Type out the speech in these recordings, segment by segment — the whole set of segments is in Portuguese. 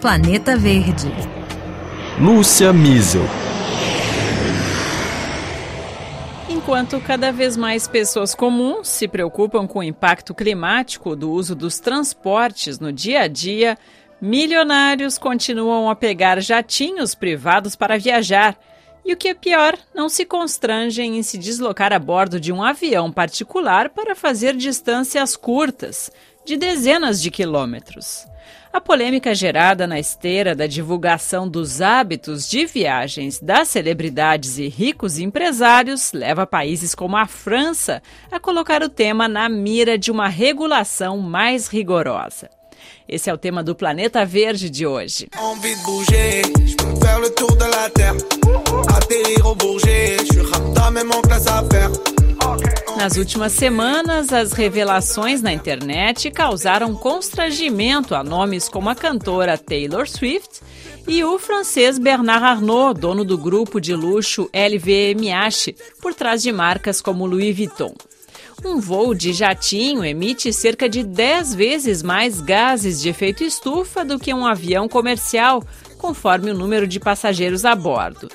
Planeta Verde. Lúcia Miesel. Enquanto cada vez mais pessoas comuns se preocupam com o impacto climático do uso dos transportes no dia a dia, milionários continuam a pegar jatinhos privados para viajar. E o que é pior, não se constrangem em se deslocar a bordo de um avião particular para fazer distâncias curtas, de dezenas de quilômetros. A polêmica gerada na esteira da divulgação dos hábitos de viagens das celebridades e ricos empresários leva países como a França a colocar o tema na mira de uma regulação mais rigorosa. Esse é o tema do Planeta Verde de hoje. Nas últimas semanas, as revelações na internet causaram constrangimento a nomes como a cantora Taylor Swift e o francês Bernard Arnault, dono do grupo de luxo LVMH, por trás de marcas como Louis Vuitton. Um voo de jatinho emite cerca de 10 vezes mais gases de efeito estufa do que um avião comercial, conforme o número de passageiros a bordo.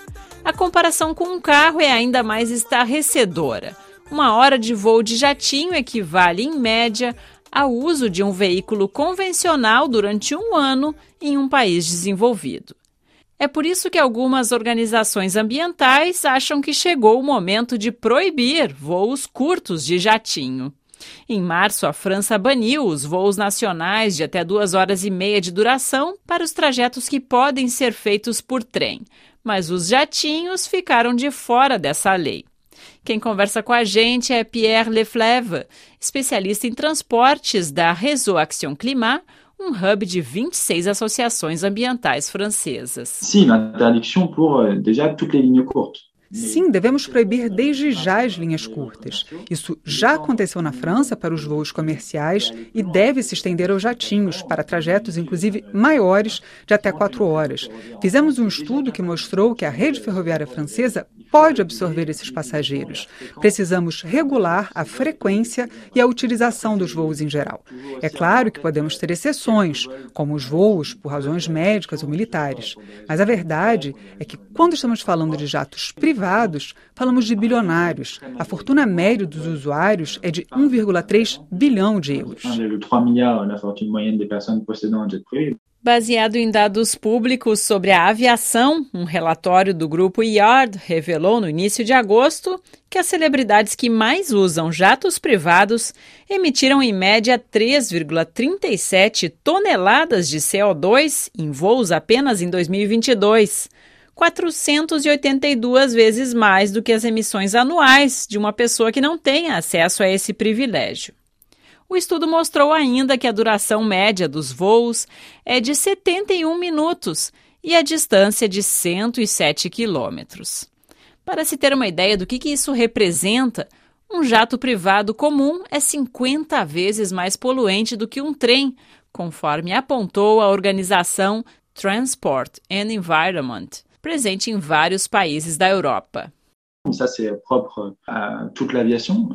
A comparação com um carro é ainda mais estarrecedora. Uma hora de voo de jatinho equivale, em média, ao uso de um veículo convencional durante um ano em um país desenvolvido. É por isso que algumas organizações ambientais acham que chegou o momento de proibir voos curtos de jatinho. Em março, a França baniu os voos nacionais de até duas horas e meia de duração para os trajetos que podem ser feitos por trem, mas os jatinhos ficaram de fora dessa lei. Quem conversa com a gente é Pierre Lefleve, especialista em transportes da Réseau Action Climat, um hub de 26 associações ambientais francesas. Sim, interdiction pour euh, déjà toutes les lignes courtes. Sim, devemos proibir desde já as linhas curtas. Isso já aconteceu na França para os voos comerciais e deve se estender aos jatinhos, para trajetos inclusive maiores, de até quatro horas. Fizemos um estudo que mostrou que a rede ferroviária francesa pode absorver esses passageiros. Precisamos regular a frequência e a utilização dos voos em geral. É claro que podemos ter exceções, como os voos por razões médicas ou militares. Mas a verdade é que, quando estamos falando de jatos privados, falamos de bilionários. A fortuna média dos usuários é de 1,3 bilhão de euros. Baseado em dados públicos sobre a aviação, um relatório do grupo Yard revelou no início de agosto que as celebridades que mais usam jatos privados emitiram em média 3,37 toneladas de CO2 em voos apenas em 2022. 482 vezes mais do que as emissões anuais de uma pessoa que não tem acesso a esse privilégio. O estudo mostrou ainda que a duração média dos voos é de 71 minutos e a distância de 107 quilômetros. Para se ter uma ideia do que, que isso representa, um jato privado comum é 50 vezes mais poluente do que um trem, conforme apontou a organização Transport and Environment, presente em vários países da Europa.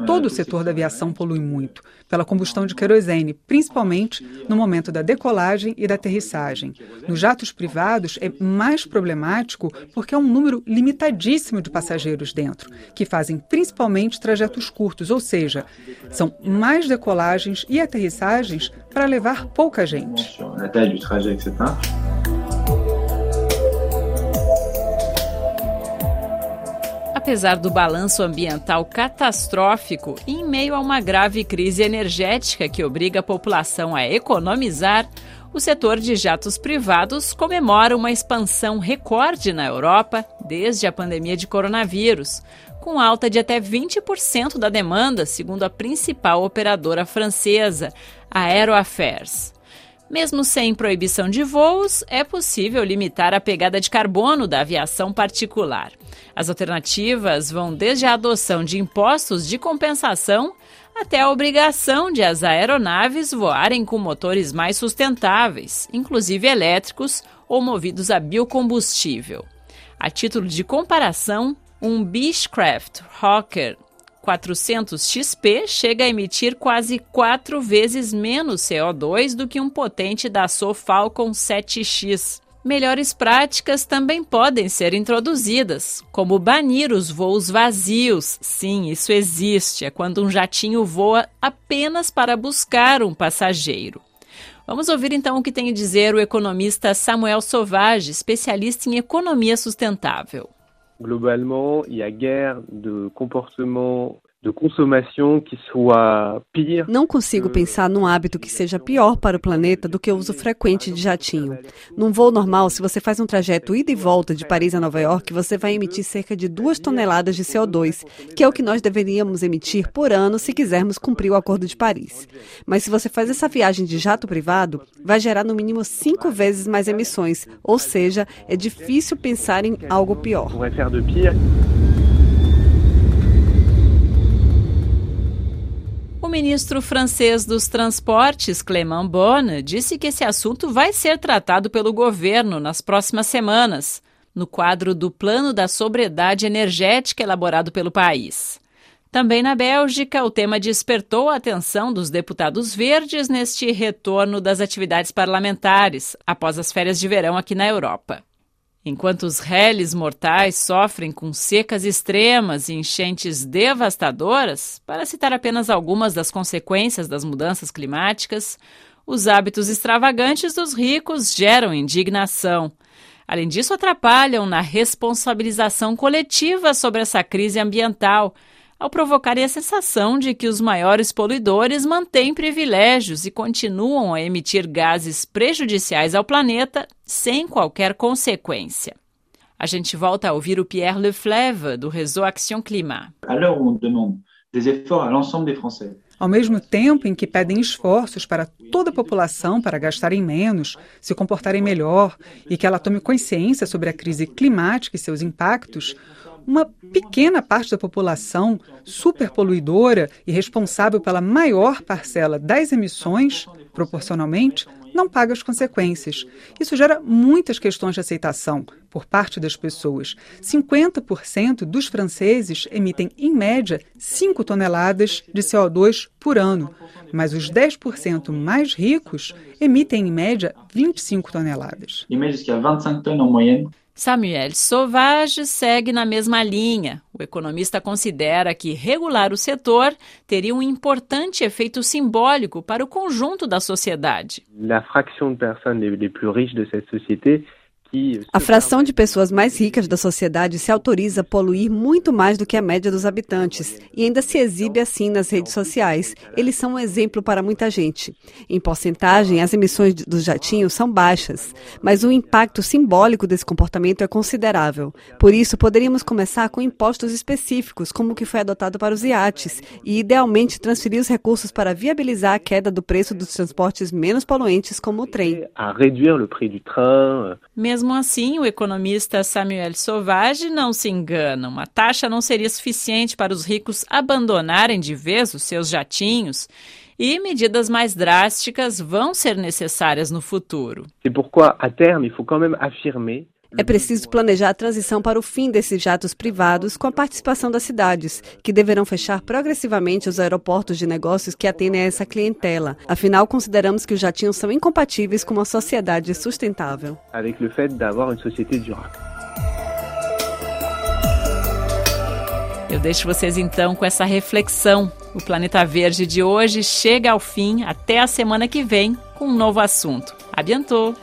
Todo o setor da aviação polui muito, pela combustão de querosene, principalmente no momento da decolagem e da aterrissagem. Nos jatos privados é mais problemático porque há um número limitadíssimo de passageiros dentro, que fazem principalmente trajetos curtos, ou seja, são mais decolagens e aterrissagens para levar pouca gente. Apesar do balanço ambiental catastrófico, em meio a uma grave crise energética que obriga a população a economizar, o setor de jatos privados comemora uma expansão recorde na Europa desde a pandemia de coronavírus, com alta de até 20% da demanda, segundo a principal operadora francesa, a Aeroaffairs. Mesmo sem proibição de voos, é possível limitar a pegada de carbono da aviação particular. As alternativas vão desde a adoção de impostos de compensação até a obrigação de as aeronaves voarem com motores mais sustentáveis, inclusive elétricos ou movidos a biocombustível. A título de comparação, um Beechcraft Hawker 400 XP chega a emitir quase quatro vezes menos CO2 do que um potente da Dassault Falcon 7X. Melhores práticas também podem ser introduzidas, como banir os voos vazios. Sim, isso existe. É quando um jatinho voa apenas para buscar um passageiro. Vamos ouvir então o que tem a dizer o economista Samuel Sauvage, especialista em economia sustentável. Globalement, il y a de consommation que soit pire. Não consigo pensar num hábito que seja pior para o planeta do que o uso frequente de jatinho. Num voo normal, se você faz um trajeto ida e volta de Paris a Nova York, você vai emitir cerca de 2 toneladas de CO2, que é o que nós deveríamos emitir por ano se quisermos cumprir o Acordo de Paris. Mas se você faz essa viagem de jato privado, vai gerar no mínimo cinco vezes mais emissões, ou seja, é difícil pensar em algo pior. Ministro francês dos Transportes, Clément Bonne, disse que esse assunto vai ser tratado pelo governo nas próximas semanas, no quadro do Plano da Sobriedade Energética elaborado pelo país. Também na Bélgica, o tema despertou a atenção dos deputados verdes neste retorno das atividades parlamentares após as férias de verão aqui na Europa. Enquanto os réis mortais sofrem com secas extremas e enchentes devastadoras, para citar apenas algumas das consequências das mudanças climáticas, os hábitos extravagantes dos ricos geram indignação. Além disso, atrapalham na responsabilização coletiva sobre essa crise ambiental, ao provocarem a sensação de que os maiores poluidores mantêm privilégios e continuam a emitir gases prejudiciais ao planeta sem qualquer consequência. A gente volta a ouvir o Pierre Leflève, do Réseau Action Climat. Ao mesmo tempo em que pedem esforços para toda a população para gastarem menos, se comportarem melhor e que ela tome consciência sobre a crise climática e seus impactos, uma pequena parte da população superpoluidora e responsável pela maior parcela das emissões, proporcionalmente, não paga as consequências. Isso gera muitas questões de aceitação por parte das pessoas. 50% dos franceses emitem, em média, 5 toneladas de CO2 por ano, mas os 10% mais ricos emitem, em média, 25 toneladas. Imagine qu'il y a 25 tonnes en moyenne Samuel Sauvage segue na mesma linha. O economista considera que regular o setor teria um importante efeito simbólico para o conjunto da sociedade. A fração de pessoas les plus riches de cette société a fração de pessoas mais ricas da sociedade se autoriza a poluir muito mais do que a média dos habitantes e ainda se exibe assim nas redes sociais. Eles são um exemplo para muita gente. Em porcentagem, as emissões dos jatinhos são baixas, mas o impacto simbólico desse comportamento é considerável. Por isso, poderíamos começar com impostos específicos, como o que foi adotado para os iates, e idealmente transferir os recursos para viabilizar a queda do preço dos transportes menos poluentes, como o trem. A reduzir o preço do trem. Mesmo mesmo assim, o economista Samuel Sauvage não se engana. Uma taxa não seria suficiente para os ricos abandonarem de vez os seus jatinhos e medidas mais drásticas vão ser necessárias no futuro. C'est pourquoi, à terme, il faut quand même affirmer é preciso planejar a transição para o fim desses jatos privados com a participação das cidades, que deverão fechar progressivamente os aeroportos de negócios que atendem a essa clientela. Afinal, consideramos que os jatinhos são incompatíveis com uma sociedade sustentável. Avec le fait d'avoir une société durable. Eu deixo vocês então com essa reflexão. O Planeta Verde de hoje chega ao fim. Até a semana que vem com um novo assunto. A bientôt!